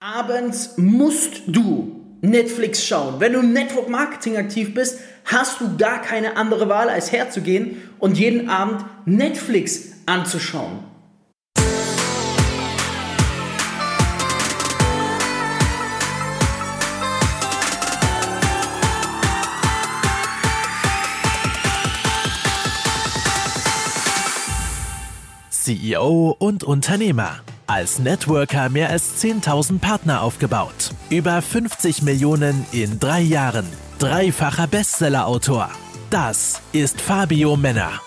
Abends musst du Netflix schauen. Wenn du im Network Marketing aktiv bist, hast du gar keine andere Wahl, als herzugehen und jeden Abend Netflix anzuschauen. CEO und Unternehmer. Als Networker mehr als 10.000 Partner aufgebaut. Über 50 Millionen in drei Jahren. Dreifacher Bestsellerautor. Das ist Fabio Männer.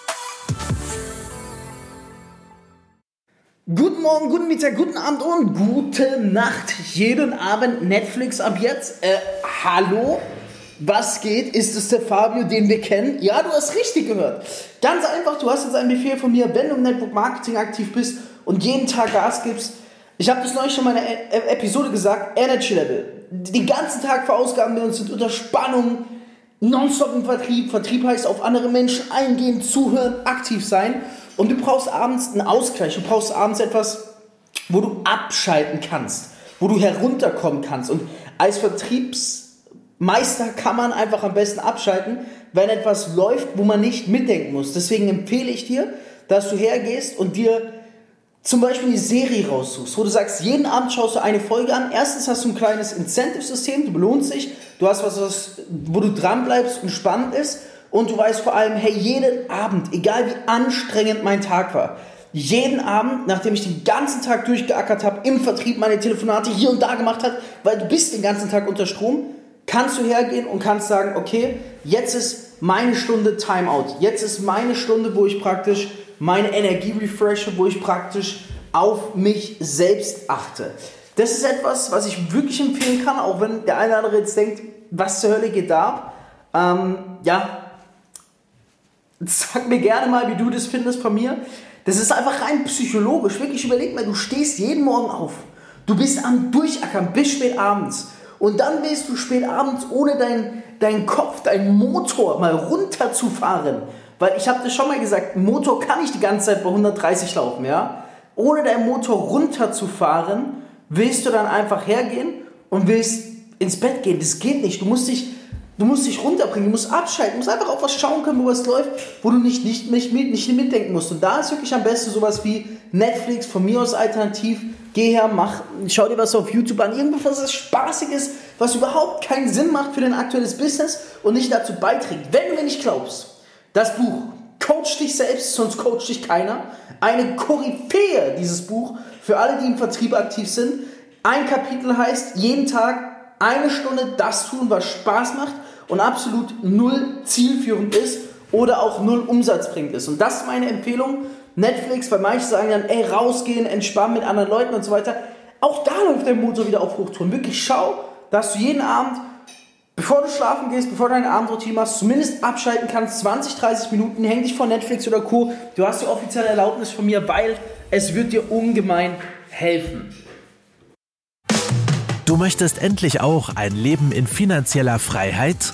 Guten Morgen, guten Mittag, guten Abend und gute Nacht. Jeden Abend Netflix ab jetzt. Äh, hallo? Was geht? Ist es der Fabio, den wir kennen? Ja, du hast richtig gehört. Ganz einfach, du hast jetzt einen Befehl von mir, wenn du im Network Marketing aktiv bist und jeden Tag Gas gibst. Ich habe das neulich schon in meiner e-, e Episode gesagt, Energy Level. Den ganzen Tag verausgaben wir uns, sind unter Spannung, nonstop im Vertrieb. Vertrieb heißt auf andere Menschen eingehen, zuhören, aktiv sein. Und du brauchst abends einen Ausgleich. Du brauchst abends etwas, wo du abschalten kannst, wo du herunterkommen kannst. Und als Vertriebs Meister kann man einfach am besten abschalten, wenn etwas läuft, wo man nicht mitdenken muss. Deswegen empfehle ich dir, dass du hergehst und dir zum Beispiel eine Serie raussuchst, wo du sagst, jeden Abend schaust du eine Folge an. Erstens hast du ein kleines Incentive-System, du belohnst dich, du hast was, was, wo du dranbleibst und spannend ist und du weißt vor allem, hey, jeden Abend, egal wie anstrengend mein Tag war, jeden Abend, nachdem ich den ganzen Tag durchgeackert habe, im Vertrieb meine Telefonate hier und da gemacht habe, weil du bist den ganzen Tag unter Strom, kannst du hergehen und kannst sagen, okay, jetzt ist meine Stunde Timeout. Jetzt ist meine Stunde, wo ich praktisch meine Energie refreshe, wo ich praktisch auf mich selbst achte. Das ist etwas, was ich wirklich empfehlen kann, auch wenn der eine oder andere jetzt denkt, was zur Hölle geht da ab? Ähm, ja, sag mir gerne mal, wie du das findest von mir. Das ist einfach rein psychologisch. Wirklich überleg mal, du stehst jeden Morgen auf. Du bist am Durchackern bis spät abends. Und dann willst du spät abends ohne deinen dein Kopf, deinen Motor mal runterzufahren. Weil ich habe das schon mal gesagt, Motor kann nicht die ganze Zeit bei 130 laufen, ja? Ohne deinen Motor runterzufahren, willst du dann einfach hergehen und willst ins Bett gehen. Das geht nicht. Du musst dich, du musst dich runterbringen, du musst abschalten, du musst einfach auf was schauen können, wo was läuft, wo du nicht, nicht, nicht, nicht mitdenken musst. Und da ist wirklich am besten sowas wie Netflix, von mir aus alternativ, Geh her, mach, schau dir was auf YouTube an, irgendwas, was Spaßiges, was überhaupt keinen Sinn macht für dein aktuelles Business und nicht dazu beiträgt. Wenn du mir nicht glaubst, das Buch Coach dich selbst, sonst coacht dich keiner. Eine Koryphäe, dieses Buch, für alle, die im Vertrieb aktiv sind. Ein Kapitel heißt, jeden Tag eine Stunde das tun, was Spaß macht und absolut null zielführend ist oder auch null Umsatz bringt ist. Und das ist meine Empfehlung Netflix, weil manche sagen dann, ey, rausgehen, entspannen mit anderen Leuten und so weiter. Auch da läuft der Motor wieder auf Hochtouren. Wirklich schau, dass du jeden Abend, bevor du schlafen gehst, bevor du deine Abendroutine machst, zumindest abschalten kannst, 20, 30 Minuten, häng dich vor Netflix oder Co. Du hast die offizielle Erlaubnis von mir, weil es wird dir ungemein helfen. Du möchtest endlich auch ein Leben in finanzieller Freiheit?